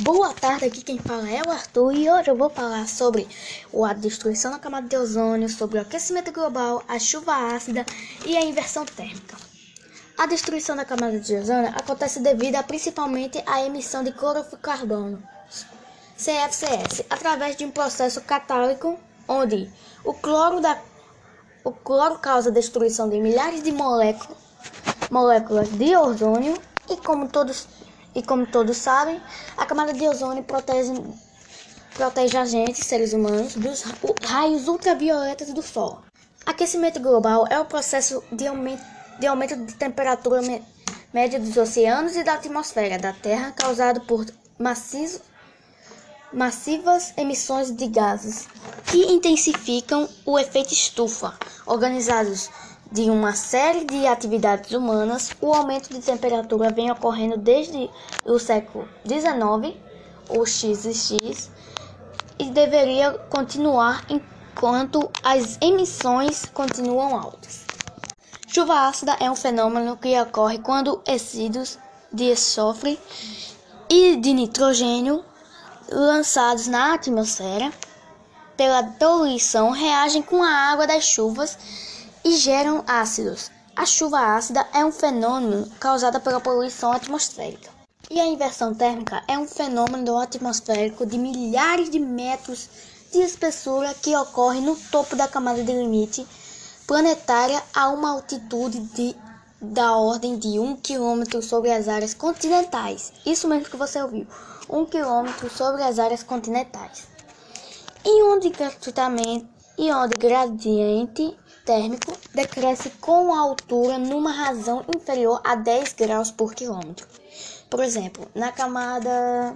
Boa tarde, aqui quem fala é o Arthur e hoje eu vou falar sobre a destruição da camada de ozônio, sobre o aquecimento global, a chuva ácida e a inversão térmica. A destruição da camada de ozônio acontece devido a, principalmente à emissão de clorofluorcarbono, CFCS, através de um processo catálico onde o cloro, da, o cloro causa a destruição de milhares de moléculas, moléculas de ozônio e como todos e como todos sabem, a camada de ozônio protege, protege a gente, seres humanos, dos raios ultravioletas do Sol. Aquecimento global é o processo de aumento de, aumento de temperatura média dos oceanos e da atmosfera da Terra causado por maciço, massivas emissões de gases que intensificam o efeito estufa, organizados de uma série de atividades humanas, o aumento de temperatura vem ocorrendo desde o século XIX, o XX, e deveria continuar enquanto as emissões continuam altas. Chuva ácida é um fenômeno que ocorre quando resíduos de enxofre e de nitrogênio lançados na atmosfera pela poluição reagem com a água das chuvas e geram ácidos. A chuva ácida é um fenômeno causado pela poluição atmosférica. E a inversão térmica é um fenômeno atmosférico de milhares de metros de espessura que ocorre no topo da camada de limite planetária a uma altitude de, da ordem de 1 km sobre as áreas continentais. Isso mesmo que você ouviu, 1 km sobre as áreas continentais. E onde gratuitamente onde gradiente térmico decresce com a altura numa razão inferior a 10 graus por quilômetro. Por exemplo, na camada